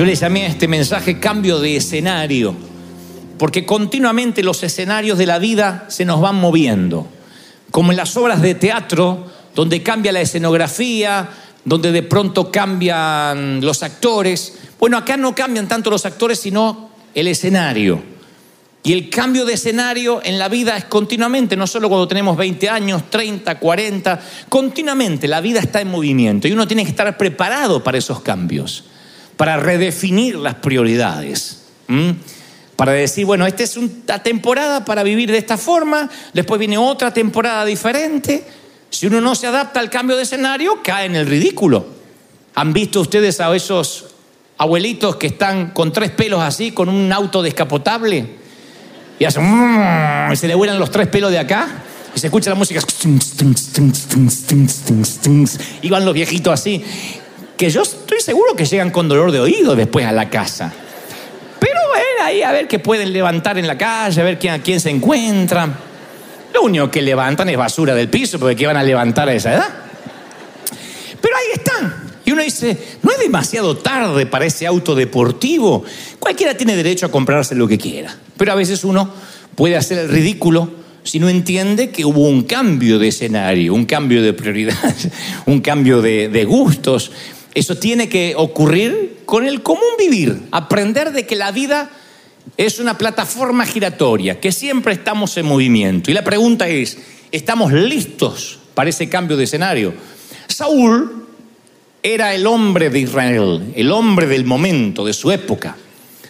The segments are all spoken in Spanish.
Yo le llamé a este mensaje cambio de escenario, porque continuamente los escenarios de la vida se nos van moviendo, como en las obras de teatro, donde cambia la escenografía, donde de pronto cambian los actores. Bueno, acá no cambian tanto los actores, sino el escenario. Y el cambio de escenario en la vida es continuamente, no solo cuando tenemos 20 años, 30, 40, continuamente la vida está en movimiento y uno tiene que estar preparado para esos cambios, para redefinir las prioridades. Para decir, bueno, esta es una temporada para vivir de esta forma, después viene otra temporada diferente. Si uno no se adapta al cambio de escenario, cae en el ridículo. ¿Han visto ustedes a esos abuelitos que están con tres pelos así, con un auto descapotable? Y hacen, mm", y se le vuelan los tres pelos de acá y se escucha la música. Y van los viejitos así. Que yo estoy seguro que llegan con dolor de oído después a la casa. Pero ven ahí a ver qué pueden levantar en la calle, a ver quién, a quién se encuentra. Lo único que levantan es basura del piso, porque ¿qué van a levantar a esa edad? Pero ahí están. Y uno dice, no es demasiado tarde para ese auto deportivo. Cualquiera tiene derecho a comprarse lo que quiera. Pero a veces uno puede hacer el ridículo si no entiende que hubo un cambio de escenario, un cambio de prioridad, un cambio de gustos. Eso tiene que ocurrir con el común vivir, aprender de que la vida es una plataforma giratoria, que siempre estamos en movimiento. Y la pregunta es, ¿estamos listos para ese cambio de escenario? Saúl era el hombre de Israel, el hombre del momento, de su época.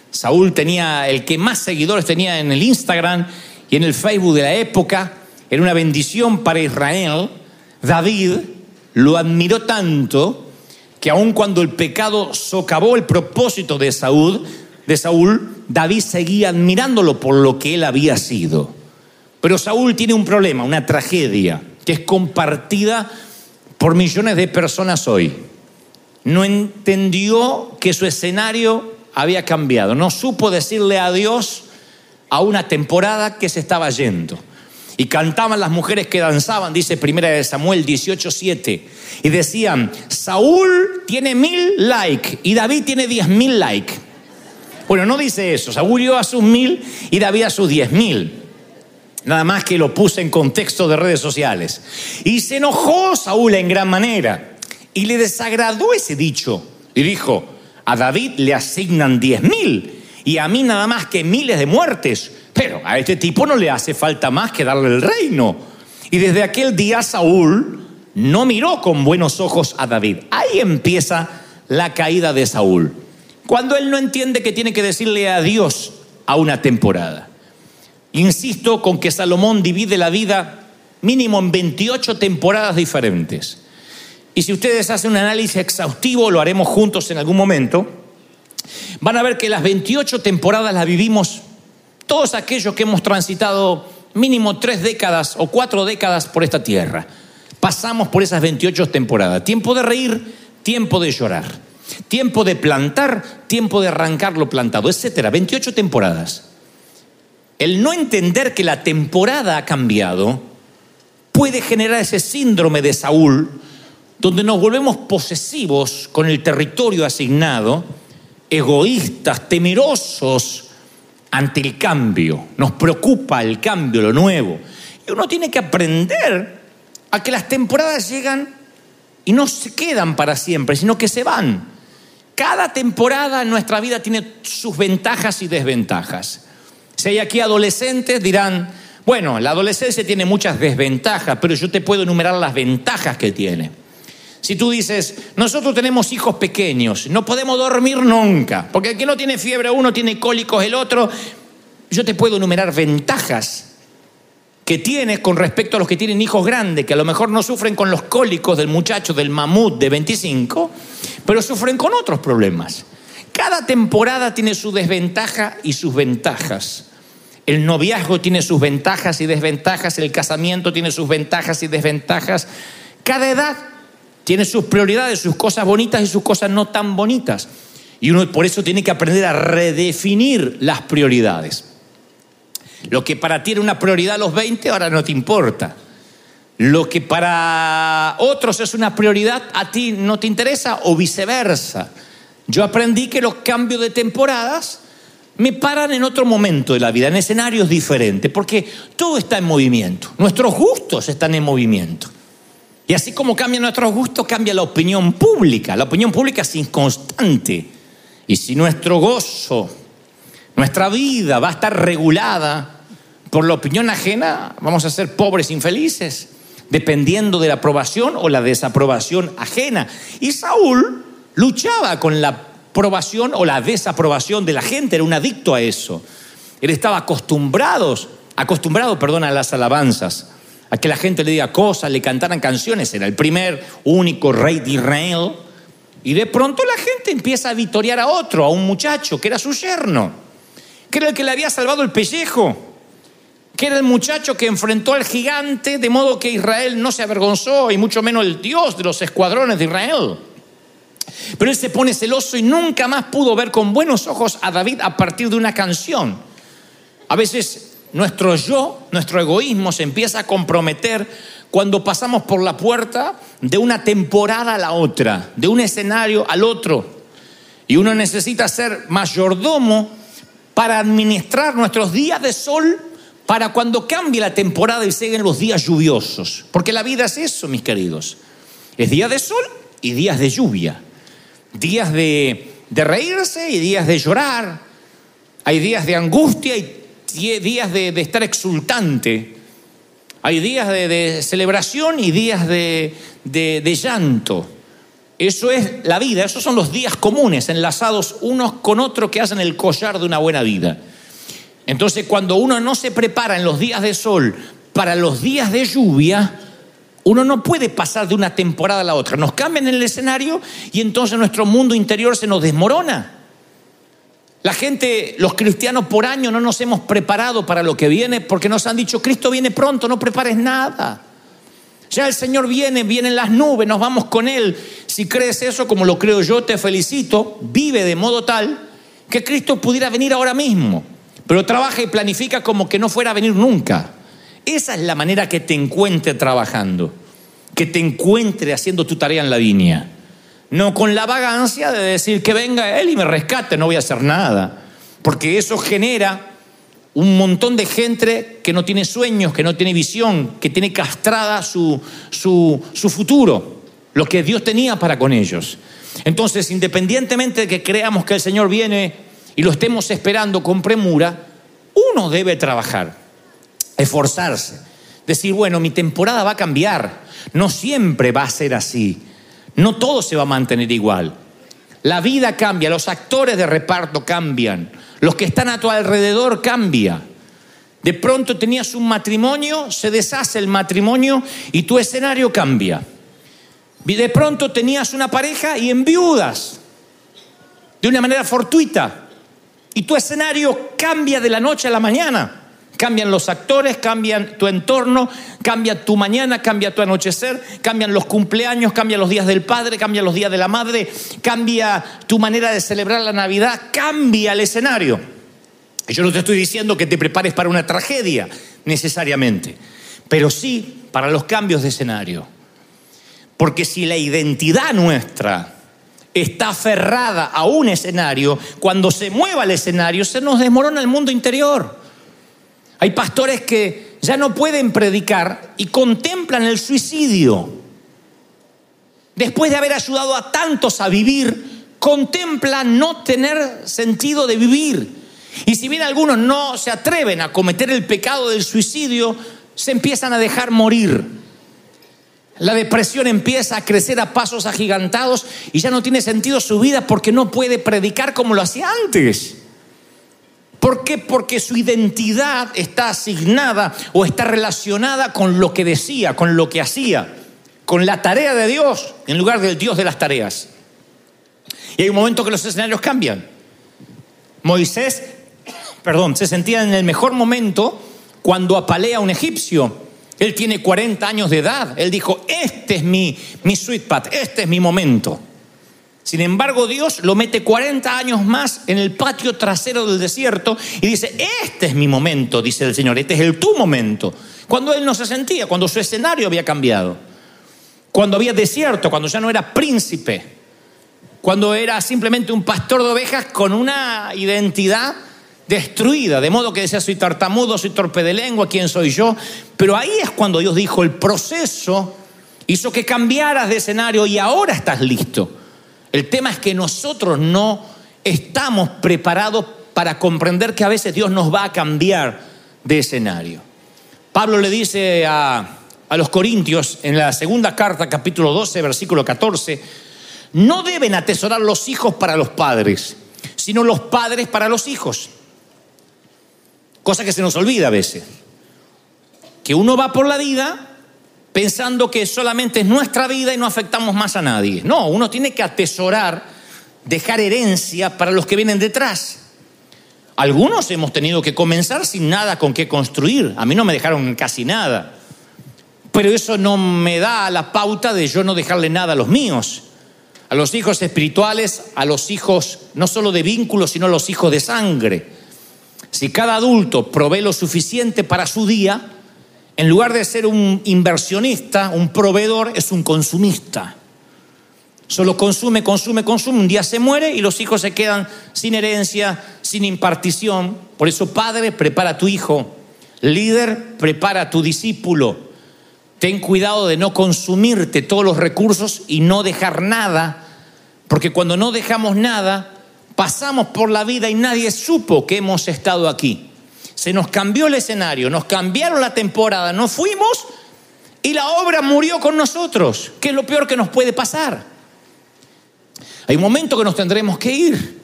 Saúl tenía el que más seguidores tenía en el Instagram y en el Facebook de la época. Era una bendición para Israel. David lo admiró tanto que aun cuando el pecado socavó el propósito de Saúl, de Saúl, David seguía admirándolo por lo que él había sido. Pero Saúl tiene un problema, una tragedia, que es compartida por millones de personas hoy no entendió que su escenario había cambiado, no supo decirle adiós a una temporada que se estaba yendo. Y cantaban las mujeres que danzaban, dice Primera de Samuel 18:7, y decían, Saúl tiene mil likes y David tiene diez mil likes. Bueno, no dice eso, Saúl dio a sus mil y David a sus diez mil. Nada más que lo puse en contexto de redes sociales. Y se enojó Saúl en gran manera. Y le desagradó ese dicho. Y dijo, a David le asignan diez mil y a mí nada más que miles de muertes. Pero a este tipo no le hace falta más que darle el reino. Y desde aquel día Saúl no miró con buenos ojos a David. Ahí empieza la caída de Saúl. Cuando él no entiende que tiene que decirle adiós a una temporada. Insisto con que Salomón divide la vida mínimo en 28 temporadas diferentes. Y si ustedes hacen un análisis exhaustivo, lo haremos juntos en algún momento, van a ver que las 28 temporadas las vivimos todos aquellos que hemos transitado mínimo tres décadas o cuatro décadas por esta tierra. Pasamos por esas 28 temporadas. Tiempo de reír, tiempo de llorar. Tiempo de plantar, tiempo de arrancar lo plantado, etcétera. 28 temporadas. El no entender que la temporada ha cambiado puede generar ese síndrome de Saúl donde nos volvemos posesivos con el territorio asignado, egoístas, temerosos ante el cambio. Nos preocupa el cambio, lo nuevo. Y uno tiene que aprender a que las temporadas llegan y no se quedan para siempre, sino que se van. Cada temporada en nuestra vida tiene sus ventajas y desventajas. Si hay aquí adolescentes, dirán, bueno, la adolescencia tiene muchas desventajas, pero yo te puedo enumerar las ventajas que tiene. Si tú dices, nosotros tenemos hijos pequeños, no podemos dormir nunca, porque el que no tiene fiebre uno tiene cólicos el otro, yo te puedo enumerar ventajas que tienes con respecto a los que tienen hijos grandes, que a lo mejor no sufren con los cólicos del muchacho del mamut de 25, pero sufren con otros problemas. Cada temporada tiene su desventaja y sus ventajas. El noviazgo tiene sus ventajas y desventajas, el casamiento tiene sus ventajas y desventajas. Cada edad tiene sus prioridades, sus cosas bonitas y sus cosas no tan bonitas. Y uno por eso tiene que aprender a redefinir las prioridades. Lo que para ti era una prioridad a los 20 ahora no te importa. Lo que para otros es una prioridad a ti no te interesa o viceversa. Yo aprendí que los cambios de temporadas me paran en otro momento de la vida, en escenarios diferentes, porque todo está en movimiento. Nuestros gustos están en movimiento. Y así como cambian nuestros gustos, cambia la opinión pública. La opinión pública es inconstante. Y si nuestro gozo, nuestra vida va a estar regulada por la opinión ajena, vamos a ser pobres infelices, dependiendo de la aprobación o la desaprobación ajena. Y Saúl luchaba con la aprobación o la desaprobación de la gente, era un adicto a eso. Él estaba acostumbrado, acostumbrado, perdón, a las alabanzas a que la gente le diga cosas, le cantaran canciones. Era el primer, único rey de Israel. Y de pronto la gente empieza a vitorear a otro, a un muchacho que era su yerno, que era el que le había salvado el pellejo, que era el muchacho que enfrentó al gigante, de modo que Israel no se avergonzó, y mucho menos el Dios de los escuadrones de Israel. Pero él se pone celoso y nunca más pudo ver con buenos ojos a David a partir de una canción. A veces nuestro yo, nuestro egoísmo se empieza a comprometer cuando pasamos por la puerta de una temporada a la otra, de un escenario al otro. Y uno necesita ser mayordomo para administrar nuestros días de sol para cuando cambie la temporada y lleguen los días lluviosos. Porque la vida es eso, mis queridos. Es día de sol y días de lluvia. Días de, de reírse y días de llorar. Hay días de angustia y días de, estar exultante, hay días de, celebración y días de, de llanto. Eso es la vida, esos son los días comunes, enlazados unos con otros que hacen el collar de una buena vida. Entonces, cuando uno no se prepara en los días de sol para los días de lluvia, uno no puede pasar de una temporada a la otra. Nos cambian el escenario y entonces nuestro mundo interior se nos desmorona. La gente, los cristianos por año no nos hemos preparado para lo que viene porque nos han dicho, Cristo viene pronto, no prepares nada. Ya el Señor viene, vienen las nubes, nos vamos con Él. Si crees eso, como lo creo yo, te felicito. Vive de modo tal que Cristo pudiera venir ahora mismo. Pero trabaja y planifica como que no fuera a venir nunca. Esa es la manera que te encuentre trabajando, que te encuentre haciendo tu tarea en la viña. No con la vagancia de decir que venga Él y me rescate, no voy a hacer nada. Porque eso genera un montón de gente que no tiene sueños, que no tiene visión, que tiene castrada su, su, futuro, lo que Dios tenía para con ellos. Entonces, independientemente de que creamos que el Señor viene y lo estemos esperando con premura, uno debe trabajar, esforzarse, decir, bueno, mi temporada va a cambiar, no siempre va a ser así. No todo se va a mantener igual. La vida cambia, los actores de reparto cambian, los que están a tu alrededor cambia. De pronto tenías un matrimonio, se deshace el matrimonio y tu escenario cambia. De pronto tenías una pareja y enviudas de una manera fortuita. Y tu escenario cambia de la noche a la mañana. Cambian los actores, cambian tu entorno, cambia tu mañana, cambia tu anochecer, cambian los cumpleaños, cambian los días del padre, cambian los días de la madre, cambia tu manera de celebrar la Navidad, cambia el escenario. Yo no te estoy diciendo que te prepares para una tragedia necesariamente, pero sí para los cambios de escenario. Porque si la identidad nuestra está aferrada a un escenario, cuando se mueva el escenario se nos desmorona el mundo interior. Hay pastores que ya no pueden predicar y contemplan el suicidio. Después de haber ayudado a tantos a vivir, contemplan no tener sentido de vivir. Y si bien algunos no se atreven a cometer el pecado del suicidio, se empiezan a dejar morir. La depresión empieza a crecer a pasos agigantados y ya no tiene sentido su vida porque no puede predicar como lo hacía antes. ¿Por qué? Porque su identidad está asignada o está relacionada con lo que decía, con lo que hacía, con la tarea de Dios en lugar del Dios de las tareas. Y hay un momento que los escenarios cambian. Moisés, perdón, se sentía en el mejor momento cuando apalea a un egipcio. Él tiene 40 años de edad. Él dijo, este es mi, mi sweet spot, este es mi momento. Sin embargo, Dios lo mete 40 años más en el patio trasero del desierto y dice, este es mi momento, dice el Señor, este es el tu momento. Cuando él no se sentía, cuando su escenario había cambiado, cuando había desierto, cuando ya no era príncipe. cuando era simplemente un pastor de ovejas con una identidad destruida, de modo que decía, soy tartamudo, soy torpe de lengua, ¿quién soy yo? Pero ahí es cuando Dios dijo, el proceso hizo que cambiaras de escenario y ahora estás listo. El tema es que nosotros no estamos preparados para comprender que a veces Dios nos va a cambiar de escenario. Pablo le dice a, a los Corintios en la segunda carta, capítulo 12, versículo 14, no deben atesorar los hijos para los padres, sino los padres para los hijos. Cosa que se nos olvida a veces. Que uno va por la vida pensando que solamente es nuestra vida y no afectamos más a nadie. No, uno tiene que atesorar, dejar herencia para los que vienen detrás. Algunos hemos tenido que comenzar sin nada con qué construir. A mí no me dejaron casi nada. Pero eso no me da la pauta de yo no dejarle nada a los míos. A los hijos espirituales, a los hijos no solo de vínculos, sino a los hijos de sangre. Si cada adulto provee lo suficiente para su día, en lugar de ser un inversionista, un proveedor, es un consumista. Solo consume, consume, consume, un día se muere y los hijos se quedan sin herencia, sin impartición. Por eso, padre, prepara a tu hijo. Líder, prepara a tu discípulo. Ten cuidado de no consumirte todos los recursos y no dejar nada, porque cuando no dejamos nada, pasamos por la vida y nadie supo que hemos estado aquí. Se nos cambió el escenario, nos cambiaron la temporada, nos fuimos y la obra murió con nosotros, que es lo peor que nos puede pasar. Hay un momento que nos tendremos que ir.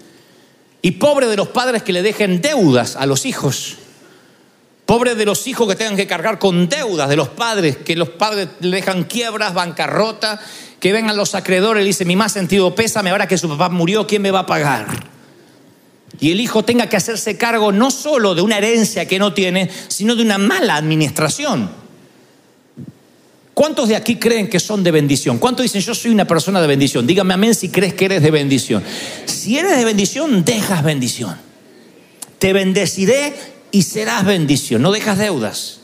Y pobre de los padres que le dejen deudas a los hijos. Pobre de los hijos que tengan que cargar con deudas de los padres, que los padres le dejan quiebras, bancarrota, que vengan los acreedores y dicen, mi más sentido pésame, ahora que su papá murió, ¿quién me va a pagar? Y el hijo tenga que hacerse cargo no solo de una herencia que no tiene, sino de una mala administración. ¿Cuántos de aquí creen que son de bendición? ¿Cuántos dicen yo soy una persona de bendición? Dígame amén si crees que eres de bendición. Si eres de bendición, dejas bendición. Te bendeciré y serás bendición. No dejas deudas.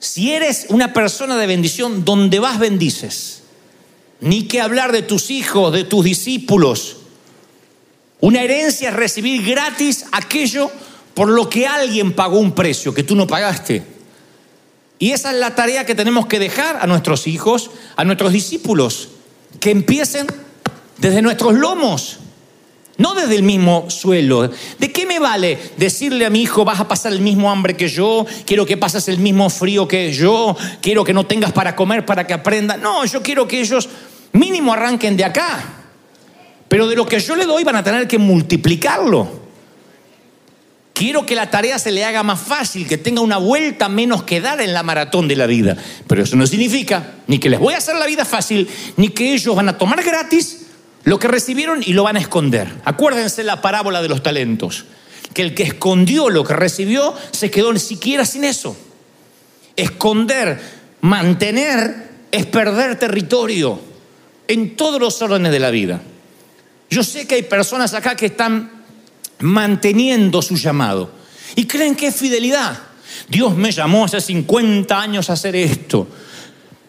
Si eres una persona de bendición, donde vas bendices. Ni que hablar de tus hijos, de tus discípulos. Una herencia es recibir gratis aquello por lo que alguien pagó un precio que tú no pagaste. Y esa es la tarea que tenemos que dejar a nuestros hijos, a nuestros discípulos, que empiecen desde nuestros lomos, no desde el mismo suelo. ¿De qué me vale decirle a mi hijo, vas a pasar el mismo hambre que yo, quiero que pases el mismo frío que yo, quiero que no tengas para comer para que aprenda? No, yo quiero que ellos mínimo arranquen de acá. Pero de lo que yo le doy van a tener que multiplicarlo. Quiero que la tarea se le haga más fácil, que tenga una vuelta menos que dar en la maratón de la vida. Pero eso no significa ni que les voy a hacer la vida fácil, ni que ellos van a tomar gratis lo que recibieron y lo van a esconder. Acuérdense la parábola de los talentos, que el que escondió lo que recibió se quedó ni siquiera sin eso. Esconder, mantener, es perder territorio en todos los órdenes de la vida. Yo sé que hay personas acá que están manteniendo su llamado. Y creen que es fidelidad. Dios me llamó hace 50 años a hacer esto.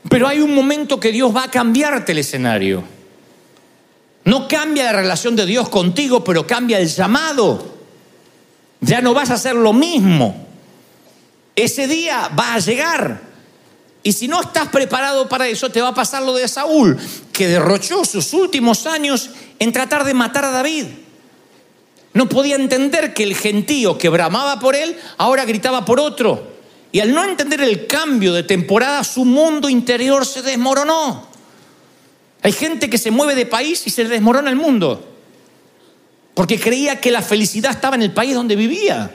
Pero hay un momento que Dios va a cambiarte el escenario. No cambia la relación de Dios contigo, pero cambia el llamado. Ya no vas a hacer lo mismo. Ese día va a llegar. Y si no estás preparado para eso, te va a pasar lo de Saúl, que derrochó sus últimos años en tratar de matar a David. No podía entender que el gentío que bramaba por él ahora gritaba por otro. Y al no entender el cambio de temporada, su mundo interior se desmoronó. Hay gente que se mueve de país y se desmorona el mundo. Porque creía que la felicidad estaba en el país donde vivía.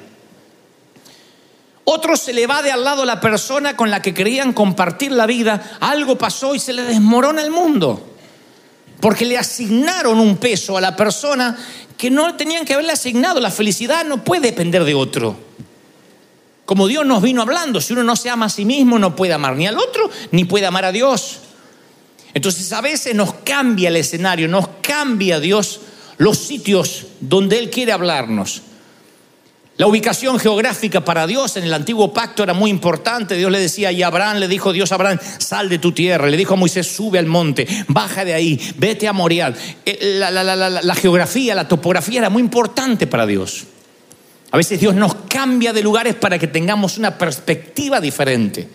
Otro se le va de al lado la persona con la que creían compartir la vida. Algo pasó y se le desmorona el mundo. Porque le asignaron un peso a la persona que no tenían que haberle asignado. La felicidad no puede depender de otro. Como Dios nos vino hablando, si uno no se ama a sí mismo, no puede amar ni al otro, ni puede amar a Dios. Entonces a veces nos cambia el escenario, nos cambia Dios los sitios donde Él quiere hablarnos. La ubicación geográfica para Dios en el antiguo pacto era muy importante. Dios le decía, y Abraham le dijo, Dios Abraham, sal de tu tierra. Le dijo a Moisés, sube al monte, baja de ahí, vete a Morial. Eh, la, la geografía, la topografía era muy importante para Dios. A veces Dios nos cambia de lugares para que tengamos una perspectiva diferente.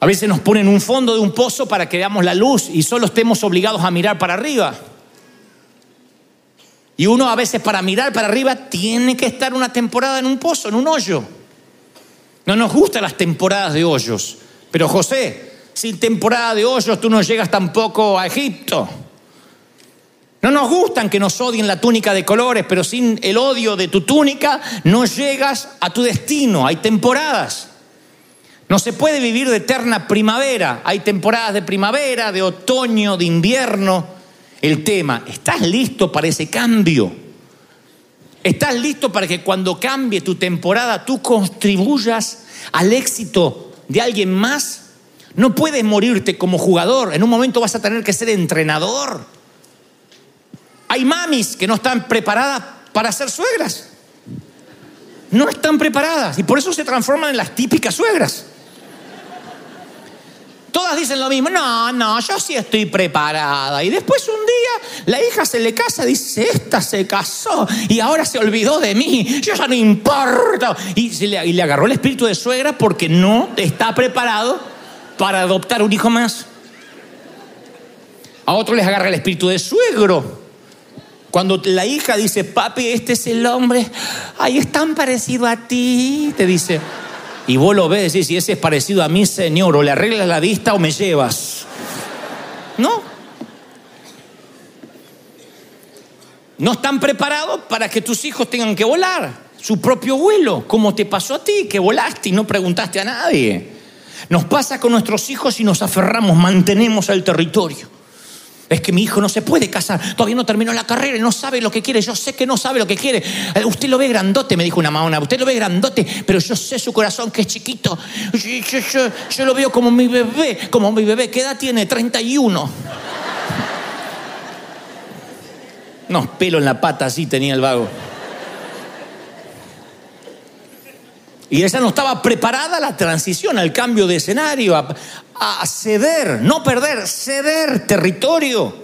A veces nos pone en un fondo de un pozo para que veamos la luz y solo estemos obligados a mirar para arriba. Y uno a veces para mirar para arriba tiene que estar una temporada en un pozo, en un hoyo. No nos gustan las temporadas de hoyos. Pero José, sin temporada de hoyos tú no llegas tampoco a Egipto. No nos gustan que nos odien la túnica de colores, pero sin el odio de tu túnica no llegas a tu destino. Hay temporadas. No se puede vivir de eterna primavera. Hay temporadas de primavera, de otoño, de invierno el tema, ¿estás listo para ese cambio? ¿Estás listo para que cuando cambie tu temporada tú contribuyas al éxito de alguien más? No puedes morirte como jugador, en un momento vas a tener que ser entrenador. Hay mamis que no están preparadas para ser suegras. No están preparadas y por eso se transforman en las típicas suegras. Todas dicen lo mismo, no, no, yo sí estoy preparada. Y después un día la hija se le casa, dice, esta se casó y ahora se olvidó de mí, yo ya no importa. Y, le, y le agarró el espíritu de suegra porque no está preparado para adoptar un hijo más. A otro les agarra el espíritu de suegro. Cuando la hija dice, papi, este es el hombre, ay, es tan parecido a ti, te dice, y vos lo ves y decís, si ese es parecido a mí, Señor, o le arreglas la vista o me llevas. No. No están preparados para que tus hijos tengan que volar su propio vuelo, como te pasó a ti, que volaste y no preguntaste a nadie. Nos pasa con nuestros hijos y nos aferramos, mantenemos el territorio. Es que mi hijo no se puede casar, todavía no terminó la carrera y no sabe lo que quiere. Yo sé que no sabe lo que quiere. Eh, usted lo ve grandote, me dijo una mamá, usted lo ve grandote, pero yo sé su corazón que es chiquito. Yo, lo veo como mi bebé, como mi bebé. ¿Qué edad tiene? 31. No, pelo en la pata así tenía el vago. Y ella no estaba preparada a la transición, al cambio de escenario, a, ceder, no perder, ceder territorio.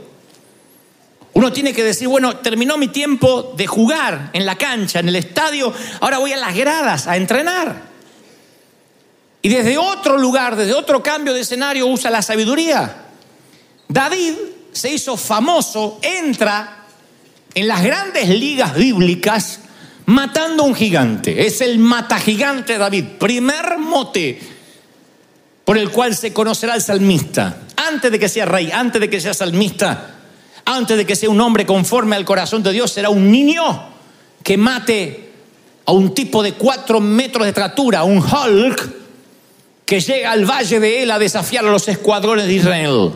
Uno tiene que decir, bueno, terminó mi tiempo de jugar en la cancha, en el estadio, ahora voy a las gradas a entrenar. Y desde otro lugar, desde otro cambio de escenario, usa la sabiduría. David se hizo famoso, entra en las grandes ligas bíblicas matando a un gigante. Es el mata gigante David, primer mote por el cual se conocerá el salmista. Antes de que sea rey, antes de que sea salmista, antes de que sea un hombre conforme al corazón de Dios, será un niño que mate a un tipo de cuatro metros de estatura, un Hulk, que llega al valle de él a desafiar a los escuadrones de Israel.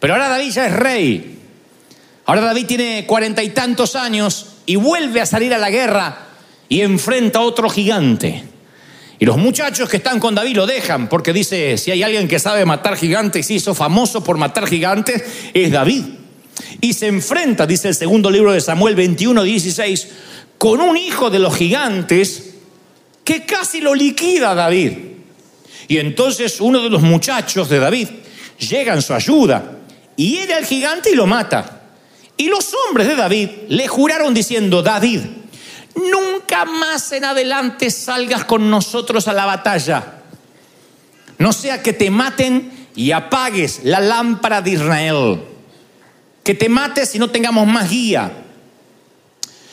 Pero ahora David ya es rey. Ahora David tiene cuarenta y tantos años y vuelve a salir a la guerra y enfrenta a otro gigante. Y los muchachos que están con David lo dejan porque dice, si hay alguien que sabe matar gigantes y hizo famoso por matar gigantes, es David. Y se enfrenta, dice el segundo libro de Samuel 21, 16, con un hijo de los gigantes que casi lo liquida a David. Y entonces uno de los muchachos de David llega en su ayuda y hiere al gigante y lo mata. Y los hombres de David le juraron diciendo, David, nunca más en adelante salgas con nosotros a la batalla. No sea que te maten y apagues la lámpara de Israel. Que te mates y no tengamos más guía.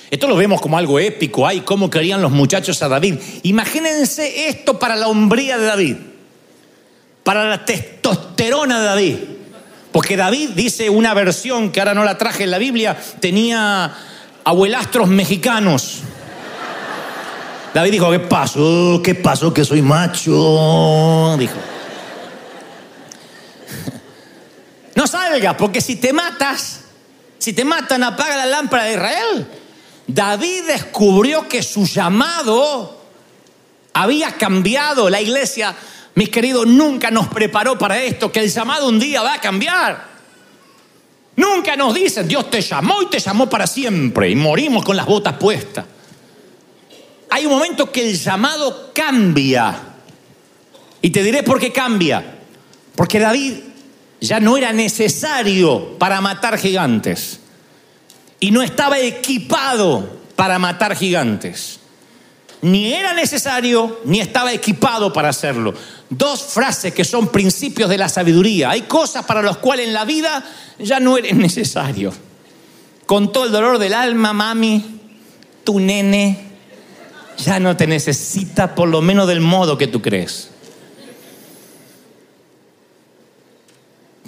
Esto lo vemos como algo épico. Ay, cómo querían los muchachos a David. Imagínense esto para la hombría de David. Para la testosterona de David. Porque David dice una versión que ahora no la traje en la Biblia, tenía abuelastros mexicanos. David dijo, ¿qué pasó? ¿Qué pasó? Que soy macho. Dijo. No salgas, porque si te matas, si te matan, apaga la lámpara de Israel. David descubrió que su llamado había cambiado. La iglesia mis queridos, nunca nos preparó para esto, que el llamado un día va a cambiar. Nunca nos dicen, Dios te llamó y te llamó para siempre, y morimos con las botas puestas. hay un momento que el llamado cambia. Y te diré por qué cambia. Porque David ya no era necesario para matar gigantes. Y no estaba equipado para matar gigantes. Ni era necesario, ni estaba equipado para hacerlo. Dos frases que son principios de la sabiduría. Hay cosas para las cuales en la vida ya no eres necesario. Con todo el dolor del alma, mami, tu nene ya no te necesita por lo menos del modo que tú crees.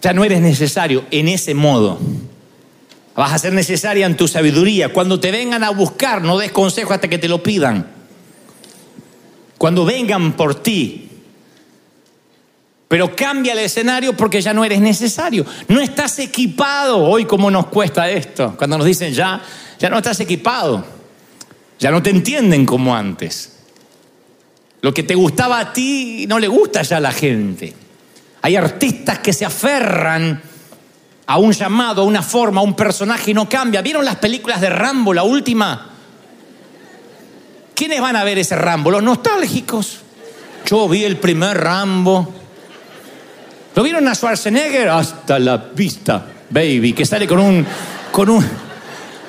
Ya no eres necesario en ese modo. Vas a ser necesaria en tu sabiduría. Cuando te vengan a buscar, no des consejo hasta que te lo pidan. Cuando vengan por ti. Pero cambia el escenario porque ya no eres necesario. No estás equipado. Hoy, ¿cómo nos cuesta esto? Cuando nos dicen ya, ya no estás equipado. Ya no te entienden como antes. Lo que te gustaba a ti no le gusta ya a la gente. Hay artistas que se aferran a un llamado, a una forma, a un personaje y no cambia. ¿Vieron las películas de Rambo, la última? ¿Quiénes van a ver ese Rambo? Los nostálgicos. Yo vi el primer Rambo. ¿Lo vieron a Schwarzenegger? Hasta la vista, baby, que sale con un, con un,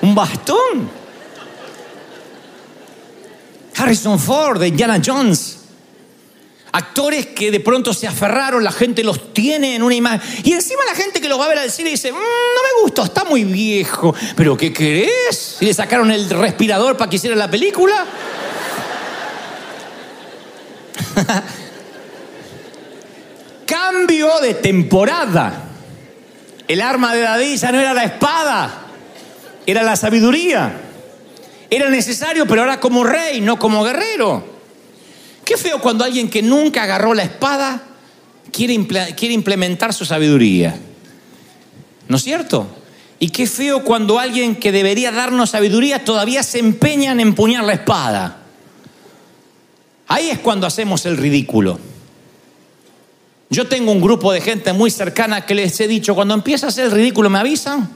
un bastón. Harrison Ford, de Indiana Jones. Actores que de pronto se aferraron, la gente los tiene en una imagen. Y encima la gente que los va a ver al cine dice, mm, no me gustó, está muy viejo. ¿Pero qué querés? ¿Y le sacaron el respirador para que hiciera la película? Cambio de temporada. El arma de David ya no era la espada, era la sabiduría. Era necesario, pero ahora como rey, no como guerrero. Qué feo cuando alguien que nunca agarró la espada quiere, quiere implementar su sabiduría. ¿No es cierto? Y qué feo cuando alguien que debería darnos sabiduría todavía se empeña en empuñar la espada. Ahí es cuando hacemos el ridículo. Yo tengo un grupo de gente muy cercana que les he dicho, cuando empieza a hacer el ridículo, ¿me avisan?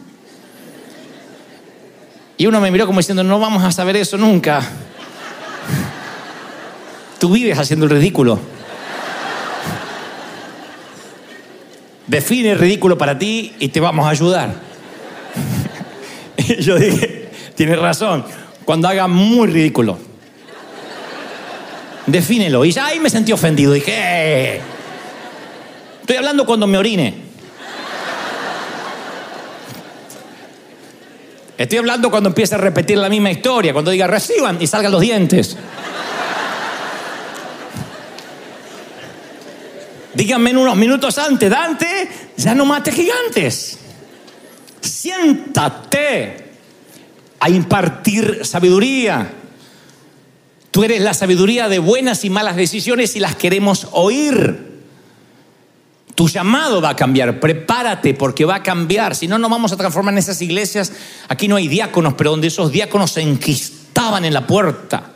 Y uno me miró como diciendo, no vamos a saber eso nunca. Tú vives haciendo el ridículo. Define el ridículo para ti y te vamos a ayudar. yo dije, tienes razón, cuando haga muy ridículo. Defínelo. Y ya ahí me sentí ofendido. Dije, eh, estoy hablando cuando me orine. Estoy hablando cuando empiece a repetir la misma historia, cuando diga reciban y salgan los dientes. Díganme unos minutos antes, Dante, ya no mate gigantes. Siéntate a impartir sabiduría. Tú eres la sabiduría de buenas y malas decisiones y las queremos oír. Tu llamado va a cambiar, prepárate porque va a cambiar. Si no, no vamos a transformar en esas iglesias. Aquí no hay diáconos, pero donde esos diáconos se enquistaban en la puerta.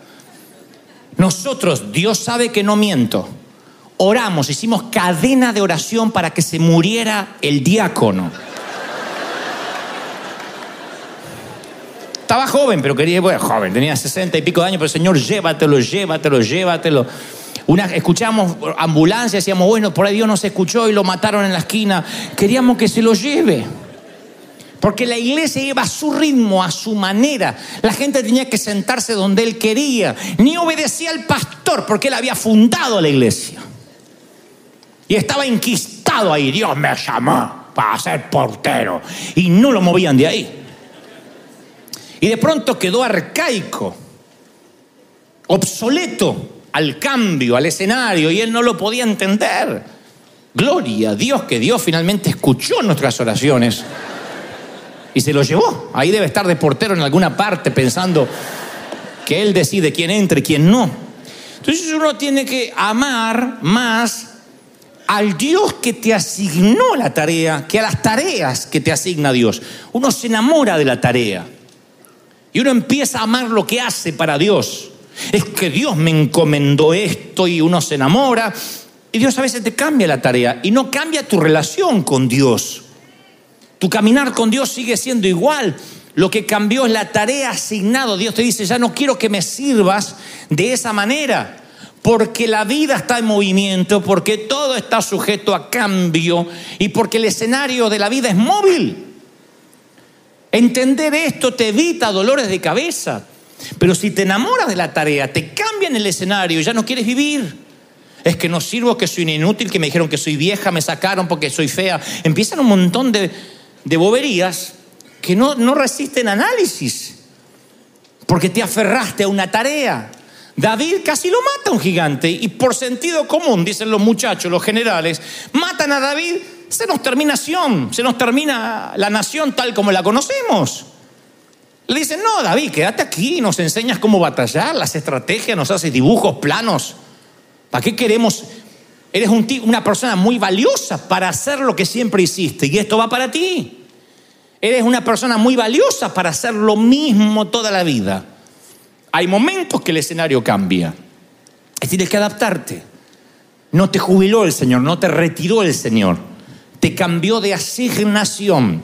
Nosotros, Dios sabe que no miento, oramos, hicimos cadena de oración para que se muriera el diácono. Estaba joven, pero quería, bueno, joven, tenía sesenta y pico de años, pero Señor, llévatelo, llévatelo, llévatelo. Una, escuchamos ambulancia, decíamos, bueno, por ahí Dios nos escuchó y lo mataron en la esquina. Queríamos que se lo lleve. Porque la iglesia iba a su ritmo, a su manera. La gente tenía que sentarse donde él quería. Ni obedecía al pastor porque él había fundado la iglesia. Y estaba enquistado ahí. Dios me llamó para ser portero. Y no lo movían de ahí. Y de pronto quedó arcaico, obsoleto al cambio, al escenario, y él no lo podía entender. Gloria a Dios que Dios finalmente escuchó nuestras oraciones y se lo llevó. Ahí debe estar de portero en alguna parte pensando que Él decide quién entra y quién no. Entonces uno tiene que amar más al Dios que te asignó la tarea que a las tareas que te asigna Dios. Uno se enamora de la tarea y uno empieza a amar lo que hace para Dios. Es que Dios me encomendó esto y uno se enamora. Y Dios a veces te cambia la tarea y no cambia tu relación con Dios. Tu caminar con Dios sigue siendo igual. Lo que cambió es la tarea asignada. Dios te dice, ya no quiero que me sirvas de esa manera, porque la vida está en movimiento, porque todo está sujeto a cambio y porque el escenario de la vida es móvil. Entender esto te evita dolores de cabeza. Pero si te enamoras de la tarea, te cambian el escenario, ya no quieres vivir. Es que no sirvo, que soy inútil, que me dijeron que soy vieja, me sacaron porque soy fea. Empiezan un montón de, de boberías que no, no resisten análisis, porque te aferraste a una tarea. David casi lo mata a un gigante y por sentido común, dicen los muchachos, los generales, matan a David, se nos termina se nos termina la nación tal como la conocemos. Le dicen, no, David, quédate aquí, nos enseñas cómo batallar, las estrategias, nos haces dibujos, planos. ¿Para qué queremos? Eres una persona muy valiosa para hacer lo que siempre hiciste y esto va para ti. Eres una persona muy valiosa para hacer lo mismo toda la vida. Hay momentos que el escenario cambia tienes que adaptarte. No te jubiló el Señor, no te retiró el Señor, te cambió de asignación.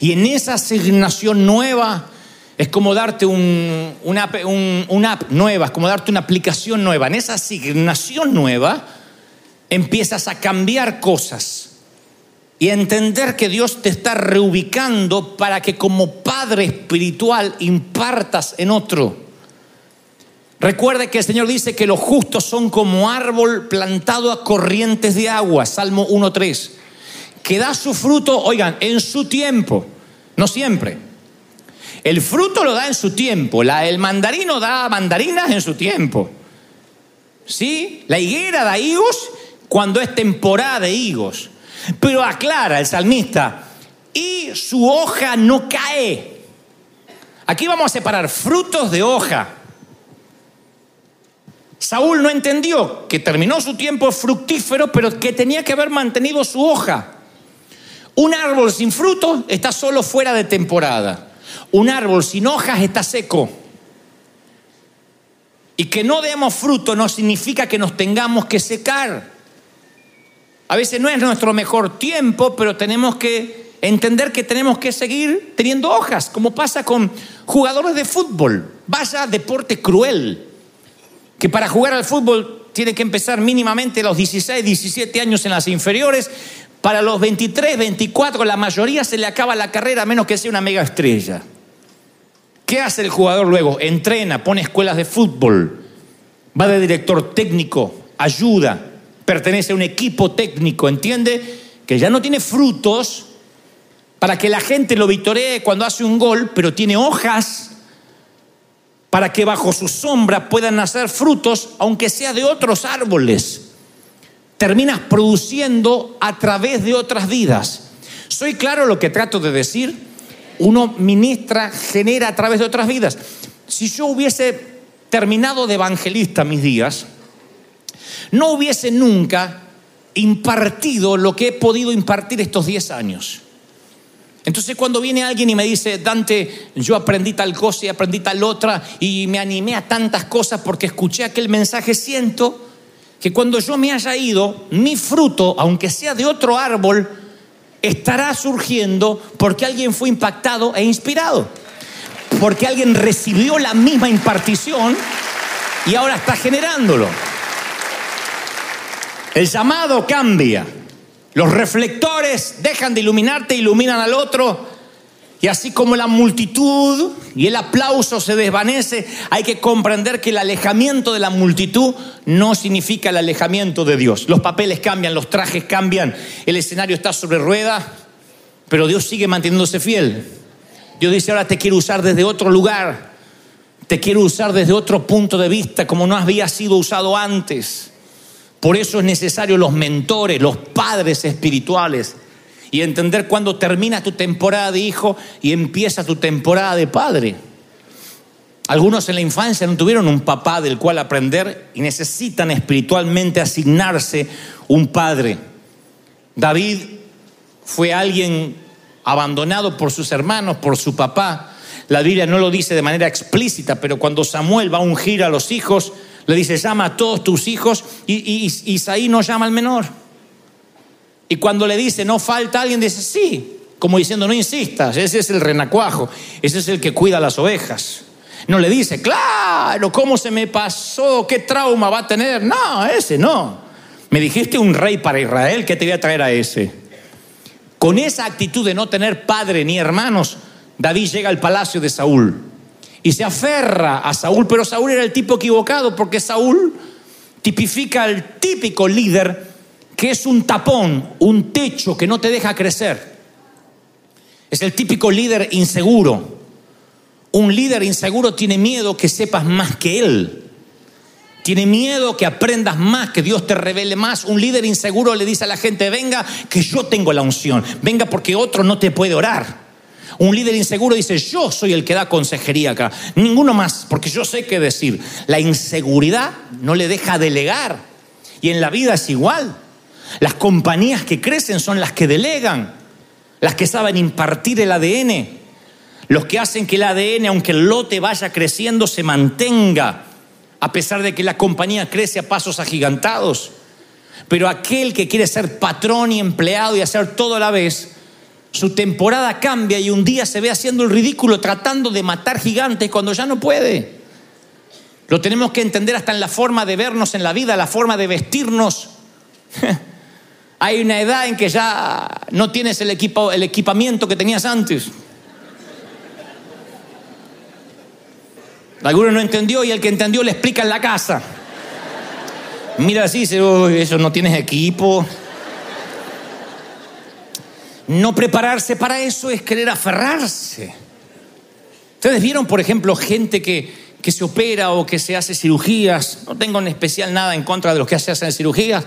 Y en esa asignación nueva es como darte un, una, app nueva, es como darte una aplicación nueva. En esa asignación nueva empiezas a cambiar cosas y entender que Dios te está reubicando para que como Padre espiritual impartas en otro. Recuerde que el Señor dice que los justos son como árbol plantado a corrientes de agua, Salmo 1.3, que da su fruto, oigan, en su tiempo, no siempre. El fruto lo da en su tiempo, el mandarino da mandarinas en su tiempo. ¿Sí? La higuera da higos cuando es temporada de higos. Pero aclara el salmista, y su hoja no cae. Aquí vamos a separar frutos de hoja. Saúl no entendió que terminó su tiempo fructífero, pero que tenía que haber mantenido su hoja. Un árbol sin fruto está solo fuera de temporada. Un árbol sin hojas está seco. Y que no demos fruto no significa que nos tengamos que secar. A veces no es nuestro mejor tiempo, pero tenemos que entender que tenemos que seguir teniendo hojas, como pasa con jugadores de fútbol. Vaya deporte cruel, que para jugar al fútbol tiene que empezar mínimamente a los 16, 17 años en las inferiores. Para los 23, 24, la mayoría se le acaba la carrera a menos que sea una mega estrella. ¿Qué hace el jugador luego? Entrena, pone escuelas de fútbol, va de director técnico, ayuda, pertenece a un equipo técnico, entiende que ya no tiene frutos para que la gente lo vitoree cuando hace un gol, pero tiene hojas para que bajo su sombra puedan nacer frutos, aunque sea de otros árboles. Terminas produciendo a través de otras vidas. ¿Soy claro lo que trato de decir? Uno ministra, genera a través de otras vidas. Si yo hubiese terminado de evangelista mis días, no hubiese nunca impartido lo que he podido impartir estos 10 años. Entonces cuando viene alguien y me dice, Dante, yo aprendí tal cosa y aprendí tal otra y me animé a tantas cosas porque escuché aquel mensaje, siento que cuando yo me haya ido, mi fruto, aunque sea de otro árbol, estará surgiendo porque alguien fue impactado e inspirado. Porque alguien recibió la misma impartición y ahora está generándolo. El llamado cambia. Los reflectores dejan de iluminarte, iluminan al otro. Y así como la multitud y el aplauso se desvanece, hay que comprender que el alejamiento de la multitud no significa el alejamiento de Dios. Los papeles cambian, los trajes cambian, el escenario está sobre rueda, pero Dios sigue manteniéndose fiel. Dios dice, ahora te quiero usar desde otro lugar, te quiero usar desde otro punto de vista, como no había sido usado antes. Por eso es necesario los mentores, los padres espirituales y entender cuándo termina tu temporada de hijo y empieza tu temporada de padre. Algunos en la infancia no tuvieron un papá del cual aprender y necesitan espiritualmente asignarse un padre. David fue alguien abandonado por sus hermanos, por su papá. La Biblia no lo dice de manera explícita, pero cuando Samuel va a ungir a los hijos, le dice, llama a todos tus hijos y, Isaí no llama al menor. Y cuando le dice, no falta alguien, dice, sí, Como diciendo, no insistas, ese es el renacuajo, ese es el que cuida las ovejas. No le dice, claro, ¿cómo se me pasó? ¿Qué trauma va a tener? No, ese no. Me dijiste un rey para Israel, ¿qué te voy a traer a ese? Con esa actitud de no tener padre ni hermanos, David llega al palacio de Saúl y se aferra a Saúl, pero Saúl era el tipo equivocado porque Saúl tipifica al típico líder que es un tapón, un techo que no te deja crecer. Es el típico líder inseguro. Un líder inseguro tiene miedo que sepas más que él. Tiene miedo que aprendas más, que Dios te revele más. Un líder inseguro le dice a la gente, venga, que yo tengo la unción. Venga porque otro no te puede orar. Un líder inseguro dice, yo soy el que da consejería acá. Ninguno más, porque yo sé qué decir. La inseguridad no le deja delegar. Y en la vida es igual. Las compañías que crecen son las que delegan, las que saben impartir el ADN, los que hacen que el ADN, aunque el lote vaya creciendo, se mantenga, a pesar de que la compañía crece a pasos agigantados. Pero aquel que quiere ser patrón y empleado y hacer todo a la vez, su temporada cambia y un día se ve haciendo el ridículo tratando de matar gigantes cuando ya no puede. Lo tenemos que entender hasta en la forma de vernos en la vida, la forma de vestirnos. Hay una edad en que ya no tienes el, equipo, el equipamiento que tenías antes. Alguno no entendió y el que entendió le explica en la casa. Mira así, dice, eso no tienes equipo. No prepararse para eso es querer aferrarse. Ustedes vieron, por ejemplo, gente que, que se opera o que se hace cirugías. No tengo en especial nada en contra de los que se hacen cirugías,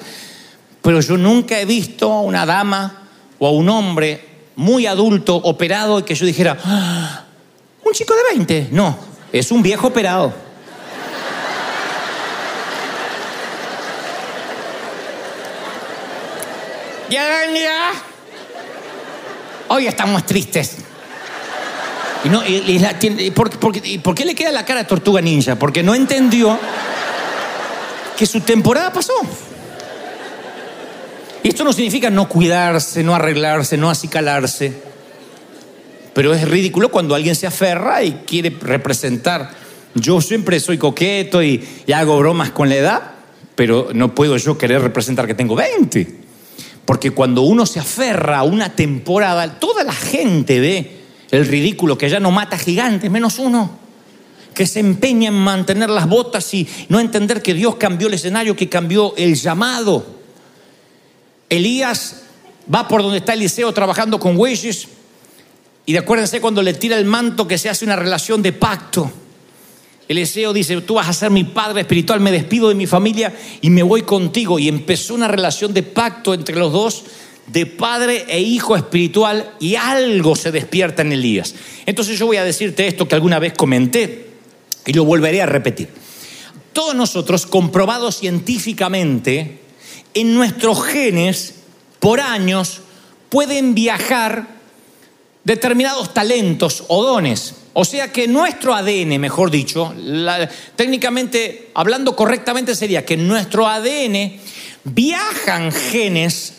pero yo nunca he visto a una dama o a un hombre muy adulto operado y que yo dijera, ah, un chico de 20. No, es un viejo operado. Hoy estamos tristes. Y no, ¿por, qué le queda la cara a Tortuga Ninja? Porque no entendió que su temporada pasó. Esto no significa no cuidarse, no arreglarse, no acicalarse. Pero es ridículo cuando alguien se aferra y quiere representar. Yo siempre soy coqueto y, y hago bromas con la edad, pero no puedo yo querer representar que tengo 20. Porque cuando uno se aferra a una temporada, toda la gente ve el ridículo que ya no mata gigantes, menos uno, que se empeña en mantener las botas y no entender que Dios cambió el escenario, que cambió el llamado. Elías va por donde está Eliseo trabajando con güeyes y acuérdense cuando le tira el manto que se hace una relación de pacto. Eliseo dice, tú vas a ser mi padre espiritual, me despido de mi familia y me voy contigo. Y empezó una relación de pacto entre los dos, de padre e hijo espiritual, y algo se despierta en Elías. Entonces yo voy a decirte esto que alguna vez comenté y lo volveré a repetir. Todos nosotros, comprobados científicamente, en nuestros genes, por años, pueden viajar determinados talentos o dones. O sea que nuestro ADN, mejor dicho, técnicamente, hablando correctamente, sería que en nuestro ADN viajan genes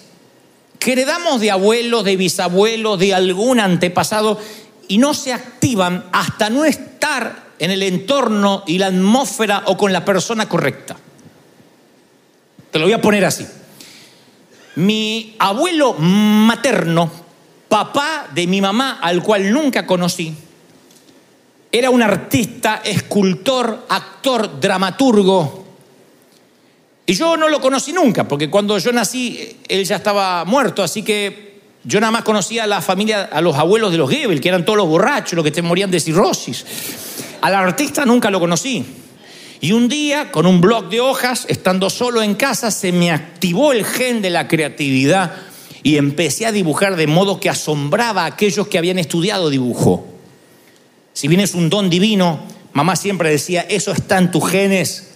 que heredamos de abuelos, de bisabuelos, de algún antepasado y no se activan hasta no estar en el entorno y la atmósfera o con la persona correcta. Te lo voy a poner así. Mi abuelo materno, papá de mi mamá, al cual nunca conocí, era un artista, escultor, actor, dramaturgo. Y yo no lo conocí nunca, porque cuando yo nací, él ya estaba muerto, así que yo nada más conocía a la familia, a los abuelos de los Goebbels, que eran todos los borrachos, los que te morían de cirrosis. Al artista nunca lo conocí. Y un día, con un bloc de hojas, estando solo en casa, se me activó el gen de la creatividad y empecé a dibujar de modo que asombraba a aquellos que habían estudiado dibujo. Si bien es un don divino, mamá siempre decía, eso está en tus genes.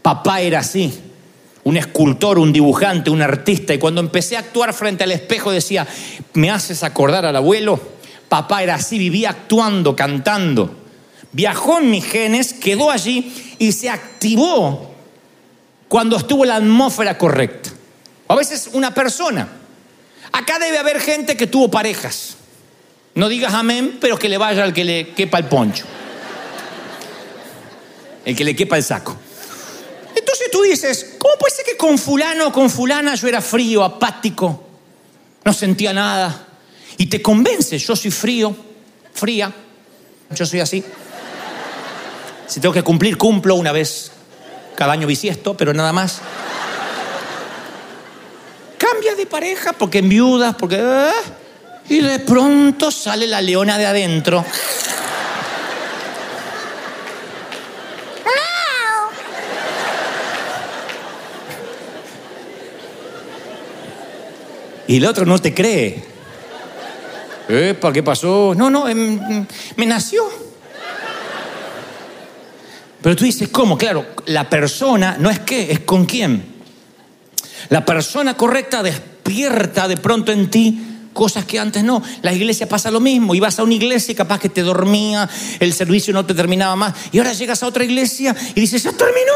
Papá era así, un escultor, un dibujante, un artista. Y cuando empecé a actuar frente al espejo decía, me haces acordar al abuelo. Papá era así, vivía actuando, cantando. Viajó en mis genes, quedó allí y se activó cuando estuvo la atmósfera correcta. A veces una persona Acá debe haber gente que tuvo parejas. No digas amén, pero que le vaya al que le quepa el poncho. El que le quepa el saco. Entonces tú dices, ¿cómo puede ser que con fulano o con fulana yo era frío, apático, no sentía nada? Y te convence, yo soy frío, fría, yo soy así. Si tengo que cumplir, cumplo una vez cada año bisiesto, pero nada más. Cambia de pareja porque enviudas, porque... ¿eh? Y de pronto sale la leona de adentro. Y el otro no te cree. Epa, ¿qué pasó? No, no, em, me nació. Pero tú dices, ¿cómo? Claro, la persona no es qué, es con quién. La persona correcta despierta de pronto en ti cosas que antes no. La iglesia pasa lo mismo. Y vas a una iglesia y capaz que te dormía, el servicio no te terminaba más. Y ahora llegas a otra iglesia y dices, ya terminó.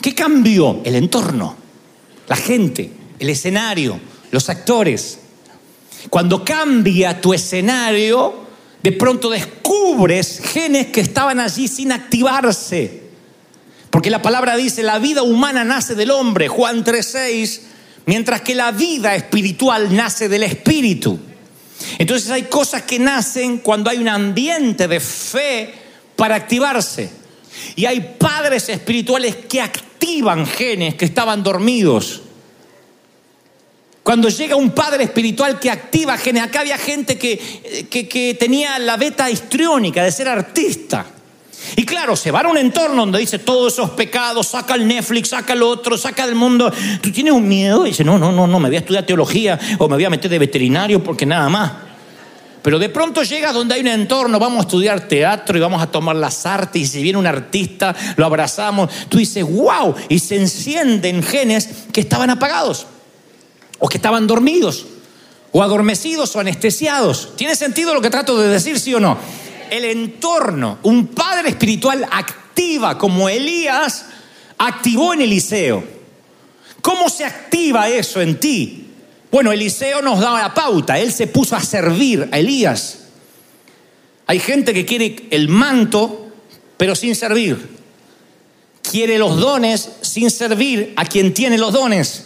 ¿Qué cambió? El entorno, la gente, el escenario, los actores. Cuando cambia tu escenario, de pronto descubres genes que estaban allí sin activarse. Porque la palabra dice, la vida humana nace del hombre, Juan 3:6, mientras que la vida espiritual nace del espíritu. Entonces hay cosas que nacen cuando hay un ambiente de fe para activarse. Y hay padres espirituales que activan genes que estaban dormidos. Cuando llega un padre espiritual que activa genes, acá había gente que, que, tenía la beta histriónica de ser artista. Y claro, se va a un entorno donde dice todos esos pecados, saca el Netflix, saca el otro, saca del mundo. Tú tienes un miedo y dices, no, no, no, no, me voy a estudiar teología o me voy a meter de veterinario porque nada más. Pero de pronto llega donde hay un entorno, vamos a estudiar teatro y vamos a tomar las artes y si viene un artista, lo abrazamos. Tú dices, wow, y se encienden genes que estaban apagados o que estaban dormidos o adormecidos o anestesiados. ¿Tiene sentido lo que trato de decir, sí o no? el entorno. Un padre espiritual activa como Elías activó en Eliseo. ¿Cómo se activa eso en ti? Bueno, Eliseo nos da la pauta. Él se puso a servir a Elías. Hay gente que quiere el manto, pero sin servir. Quiere los dones sin servir a quien tiene los dones.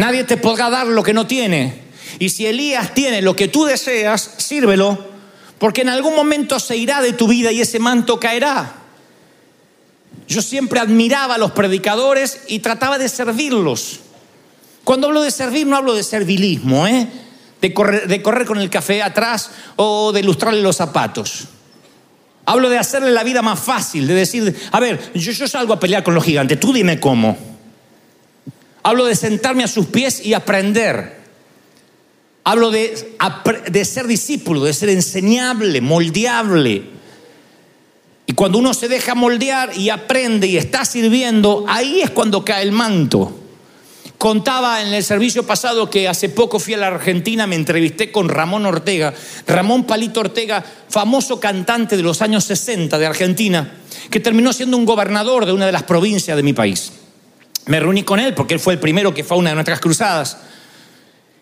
Nadie te podrá dar lo que no tiene. Y si Elías tiene lo que tú deseas, sírvelo porque en algún momento se irá de tu vida y ese manto caerá. Yo siempre admiraba a los predicadores y trataba de servirlos. Cuando hablo de servir no hablo de servilismo, ¿eh? de, correr, de correr con el café atrás o de ilustrarle los zapatos. Hablo de hacerle la vida más fácil, de decir, a ver, yo, yo salgo a pelear con los gigantes, tú dime cómo. Hablo de sentarme a sus pies y aprender. Hablo de, de ser discípulo, de ser enseñable, moldeable. Y cuando uno se deja moldear y aprende y está sirviendo, ahí es cuando cae el manto. Contaba en el servicio pasado que hace poco fui a la Argentina, me entrevisté con Ramón Ortega, Ramón Palito Ortega, famoso cantante de los años 60 de Argentina, que terminó siendo un gobernador de una de las provincias de mi país. Me reuní con él porque él fue el primero que fue a una de nuestras cruzadas.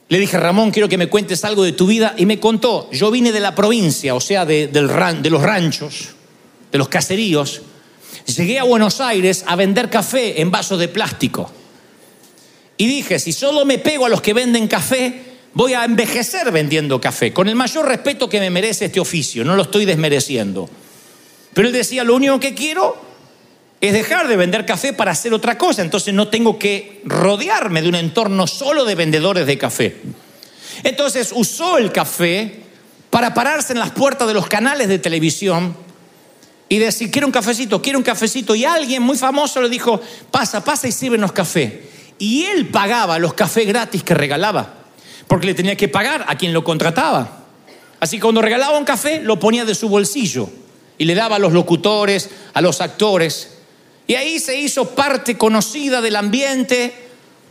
Le dije, Ramón, quiero que me cuentes algo de tu vida. Y me contó, yo vine de la provincia, o sea, de, del de los ranchos, de los caseríos. Llegué a Buenos Aires a vender café en vasos de plástico. Y dije, si solo me pego a los que venden café, voy a envejecer vendiendo café, con el mayor respeto que me merece este oficio, no lo estoy desmereciendo. Pero él decía, lo único que quiero es dejar de vender café para hacer otra cosa. Entonces no tengo que rodearme de un entorno solo de vendedores de café. Entonces usó el café para pararse en las puertas de los canales de televisión y decir, quiero un cafecito, quiero un cafecito. Y alguien muy famoso le dijo, pasa, pasa y sírvenos café. Y él pagaba los cafés gratis que regalaba, porque le tenía que pagar a quien lo contrataba. Así que cuando regalaba un café, lo ponía de su bolsillo y le daba a los locutores, a los actores. Y ahí se hizo parte conocida del ambiente,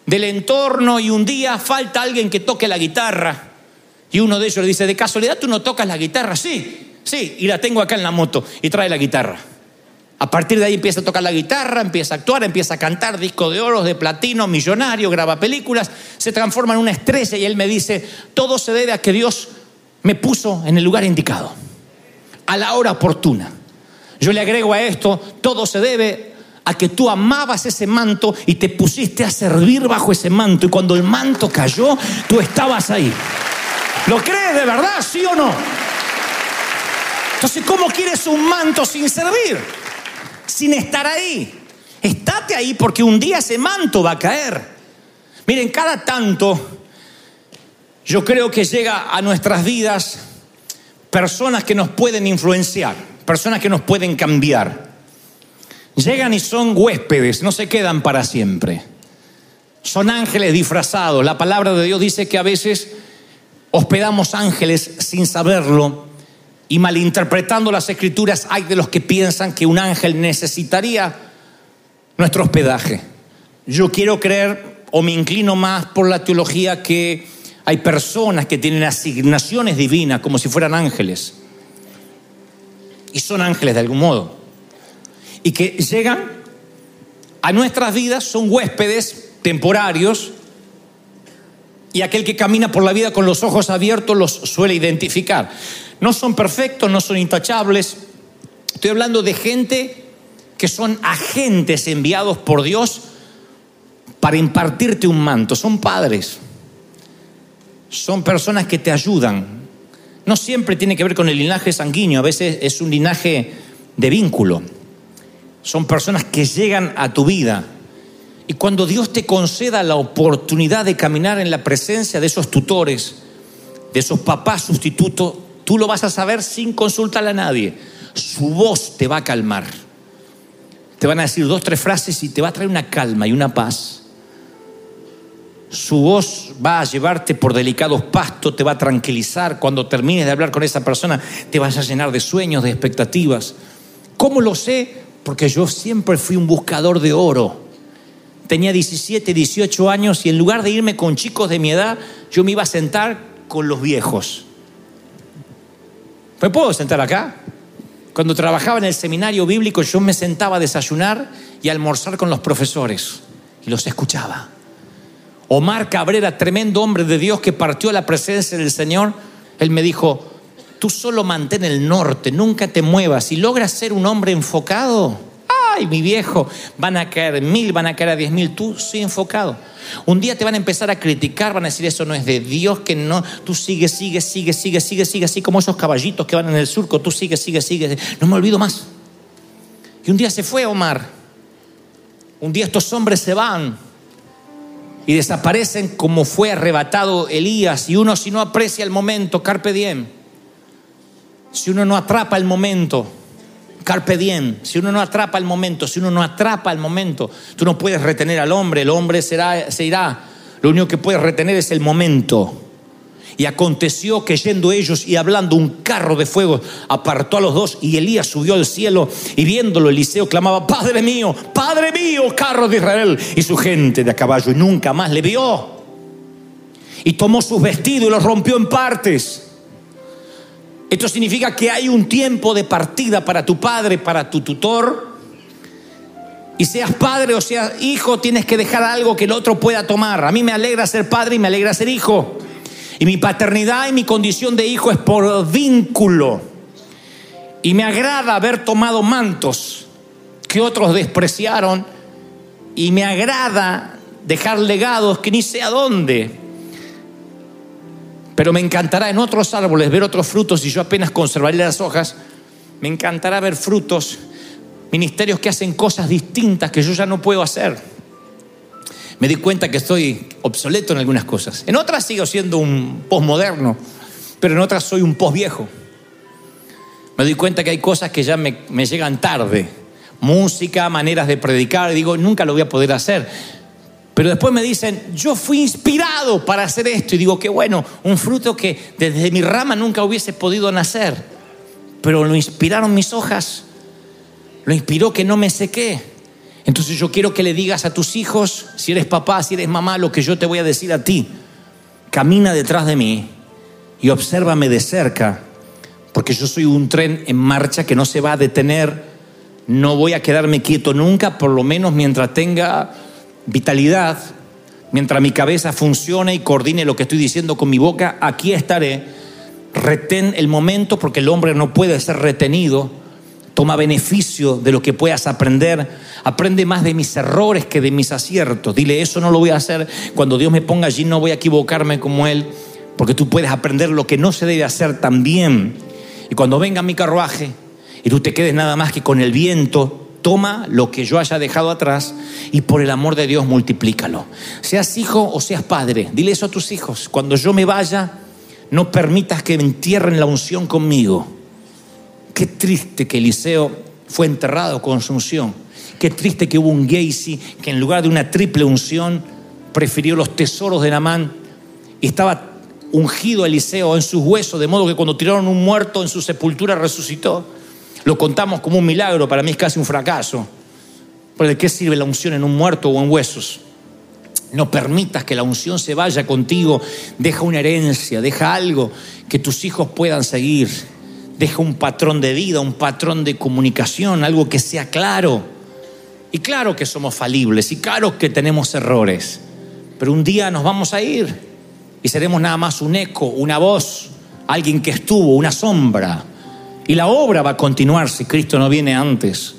del entorno, y un día falta alguien que toque la guitarra. Y uno de ellos le dice, de casualidad tú no tocas la guitarra, sí, sí, y la tengo acá en la moto, y trae la guitarra. A partir de ahí empieza a tocar la guitarra, empieza a actuar, empieza a cantar discos de oro, de platino, millonario, graba películas, se transforma en una estrella y él me dice, todo se debe a que Dios me puso en el lugar indicado, a la hora oportuna. Yo le agrego a esto, todo se debe a que tú amabas ese manto y te pusiste a servir bajo ese manto y cuando el manto cayó, tú estabas ahí. ¿Lo crees de verdad, sí o no? Entonces, ¿cómo quieres un manto sin servir? sin estar ahí. Estate ahí porque un día ese manto va a caer. Miren, cada tanto yo creo que llega a nuestras vidas personas que nos pueden influenciar, personas que nos pueden cambiar. Llegan y son huéspedes, no se quedan para siempre. Son ángeles disfrazados. La palabra de Dios dice que a veces hospedamos ángeles sin saberlo y malinterpretando las escrituras, hay de los que piensan que un ángel necesitaría nuestro hospedaje. Yo quiero creer o me inclino más por la teología que hay personas que tienen asignaciones divinas como si fueran ángeles. Y son ángeles de algún modo. Y que llegan a nuestras vidas, son huéspedes temporarios, y aquel que camina por la vida con los ojos abiertos los suele identificar. No son perfectos, no son intachables. Estoy hablando de gente que son agentes enviados por Dios para impartirte un manto. Son padres. Son personas que te ayudan. No siempre tiene que ver con el linaje sanguíneo, a veces es un linaje de vínculo. Son personas que llegan a tu vida. Y cuando Dios te conceda la oportunidad de caminar en la presencia de esos tutores, de esos papás sustitutos, Tú lo vas a saber sin consultarle a nadie. Su voz te va a calmar. Te van a decir dos, tres frases y te va a traer una calma y una paz. Su voz va a llevarte por delicados pastos, te va a tranquilizar. Cuando termines de hablar con esa persona, te vas a llenar de sueños, de expectativas. ¿Cómo lo sé? Porque yo siempre fui un buscador de oro. Tenía 17, 18 años y en lugar de irme con chicos de mi edad, yo me iba a sentar con los viejos. ¿Me puedo sentar acá? Cuando trabajaba en el seminario bíblico yo me sentaba a desayunar y a almorzar con los profesores y los escuchaba. Omar Cabrera, tremendo hombre de Dios que partió a la presencia del Señor, él me dijo, tú solo mantén el norte, nunca te muevas y logras ser un hombre enfocado. Ay, mi viejo, van a caer mil, van a caer a diez mil, tú sí enfocado. Un día te van a empezar a criticar, van a decir eso no es de Dios, que no, tú sigues, sigues, sigues, sigues, sigues, sigues, así como esos caballitos que van en el surco, tú sigues, sigues, sigues. No me olvido más. Y un día se fue Omar. Un día estos hombres se van y desaparecen como fue arrebatado Elías. Y uno si no aprecia el momento, carpe diem. Si uno no atrapa el momento, Carpe diem. Si uno no atrapa el momento, si uno no atrapa el momento, tú no puedes retener al hombre, el hombre será, se irá. Lo único que puedes retener es el momento. Y aconteció que yendo ellos y hablando un carro de fuego apartó a los dos y Elías subió al cielo y viéndolo Eliseo clamaba, Padre mío, Padre mío, carro de Israel y su gente de a caballo y nunca más le vio. Y tomó sus vestidos y los rompió en partes esto significa que hay un tiempo de partida para tu padre, para tu tutor. Y seas padre o seas hijo, tienes que dejar algo que el otro pueda tomar. A mí me alegra ser padre y me alegra ser hijo. Y mi paternidad y mi condición de hijo es por vínculo. Y me agrada haber tomado mantos que otros despreciaron. Y me agrada dejar legados que ni sé a dónde. Pero me encantará en otros árboles ver otros frutos y yo apenas conservaré las hojas. Me encantará ver frutos, ministerios que hacen cosas distintas que yo ya no puedo hacer. Me di cuenta que estoy obsoleto en algunas cosas. En otras sigo siendo un posmoderno, pero en otras soy un posviejo. Me doy cuenta que hay cosas que ya me, me llegan tarde. Música, maneras de predicar. Digo, nunca lo voy a poder hacer pero después me dicen, yo fui inspirado para hacer esto. Y digo, qué bueno, un fruto que desde mi rama nunca hubiese podido nacer. Pero lo inspiraron mis hojas. Lo inspiró que no me sequé. Entonces yo quiero que le digas a tus hijos, si eres papá, si eres mamá, lo que yo te voy a decir a ti. Camina detrás de mí y obsérvame de cerca, porque yo soy un tren en marcha que no se va a detener no voy a quedarme quieto nunca, por lo menos mientras tenga vitalidad, mientras mi cabeza funcione y coordine lo que estoy diciendo con mi boca, aquí estaré. Retén el momento porque el hombre no puede ser retenido. Toma beneficio de lo que puedas aprender. Aprende más de mis errores que de mis aciertos. Dile, eso no lo voy a hacer. Cuando Dios me ponga allí no voy a equivocarme como Él, porque tú puedes aprender lo que no se debe hacer también. Y cuando venga mi carruaje, y tú te quedes nada más que con el viento, toma lo que yo haya dejado atrás y por el amor de Dios multiplícalo. Seas hijo o seas padre, dile eso a tus hijos. Cuando yo me vaya, no permitas que entierren la unción conmigo. Qué triste que Eliseo fue enterrado con su unción. Qué triste que hubo un Gacy que en lugar de una triple unción prefirió los tesoros de Namán y estaba ungido Eliseo en sus huesos, de modo que cuando tiraron un muerto en su sepultura resucitó. Lo contamos como un milagro, para mí es casi un fracaso. ¿Pero de qué sirve la unción en un muerto o en huesos? No permitas que la unción se vaya contigo. Deja una herencia, deja algo que tus hijos puedan seguir. Deja un patrón de vida, un patrón de comunicación, algo que sea claro. Y claro que somos falibles y claro que tenemos errores. Pero un día nos vamos a ir y seremos nada más un eco, una voz, alguien que estuvo, una sombra y la obra va a continuar si Cristo no viene antes.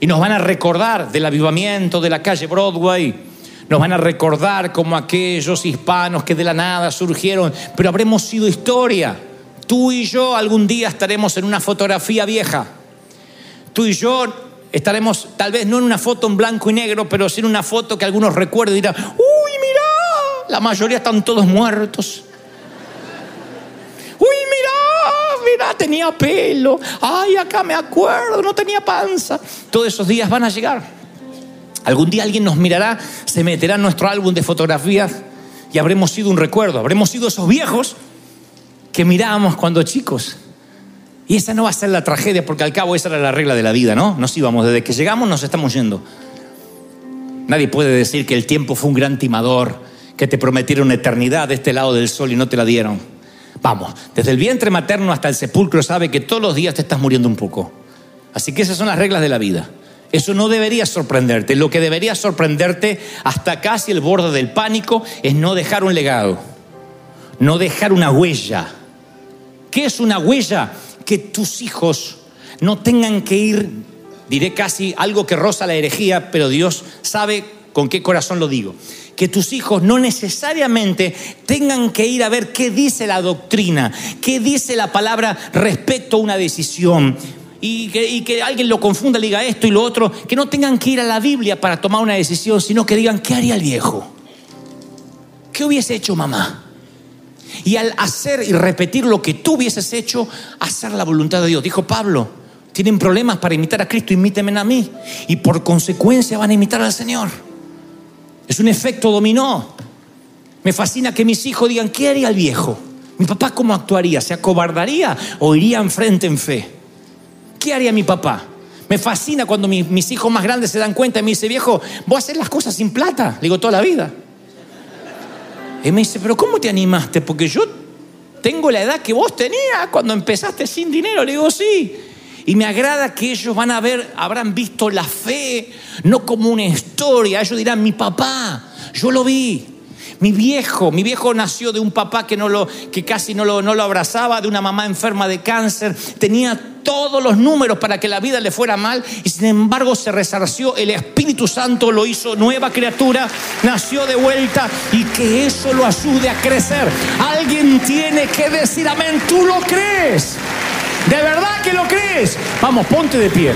Y nos van a recordar del avivamiento de la calle Broadway. Nos van a recordar como aquellos hispanos que de la nada surgieron, pero habremos sido historia. Tú y yo algún día estaremos en una fotografía vieja. Tú y yo estaremos tal vez no en una foto en blanco y negro, pero sí en una foto que algunos recuerden y dirán, uy, mira, la mayoría están todos muertos. Tenía pelo. Ay, acá me acuerdo, no tenía panza. Todos esos días van a llegar. Algún día alguien nos mirará, se meterá en nuestro álbum de fotografías y habremos sido un recuerdo. Habremos sido esos viejos que mirábamos cuando chicos. Y esa no va a ser la tragedia, porque al cabo esa era la regla de la vida, ¿no? Nos íbamos, desde que llegamos nos estamos yendo. Nadie puede decir que el tiempo fue un gran timador, que te prometieron eternidad de este lado del sol y no te la dieron. Vamos, desde el vientre materno hasta el sepulcro sabe que todos los días te estás muriendo un poco. Así que esas son las reglas de la vida. Eso no debería sorprenderte. Lo que debería sorprenderte hasta casi el borde del pánico es no dejar un legado, no dejar una huella. ¿Qué es una huella? Que tus hijos no tengan que ir, diré casi algo que roza la herejía, pero Dios sabe con qué corazón lo digo que tus hijos no necesariamente tengan que ir a ver qué dice la doctrina, qué dice la palabra respecto a una decisión. Y que, alguien lo confunda, diga esto y lo otro, que no tengan que ir a la Biblia para tomar una decisión, sino que digan, ¿qué haría el viejo? ¿Qué hubiese hecho mamá? Y al hacer y repetir lo que tú hubieses hecho, hacer la voluntad de Dios. Dijo Pablo, tienen problemas para imitar a Cristo, imítenme a mí. Y por consecuencia van a imitar al Señor. Es un efecto dominó. Me fascina que mis hijos digan, ¿qué haría el viejo? ¿Mi papá cómo actuaría? ¿Se acobardaría o iría enfrente en fe? ¿Qué haría mi papá? Me fascina cuando mis hijos más grandes se dan cuenta y me dice, viejo, voy a hacer las cosas sin plata. Le digo, toda la vida. Y me dice, pero ¿cómo te animaste? Porque yo tengo la edad que vos tenías cuando empezaste sin dinero. Le digo, sí. Y me agrada que ellos van a ver, habrán visto la fe, no como una historia. Ellos dirán, mi papá, yo lo vi. Mi viejo, mi viejo nació de un papá que, casi no lo, no lo abrazaba, de una mamá enferma de cáncer. Tenía todos los números para que la vida le fuera mal y sin embargo se resarció. El Espíritu Santo lo hizo nueva criatura, nació de vuelta y que eso lo ayude a crecer. Alguien tiene que decir amén. ¿Tú lo crees? ¿De verdad que lo crees? Vamos, ponte de pie.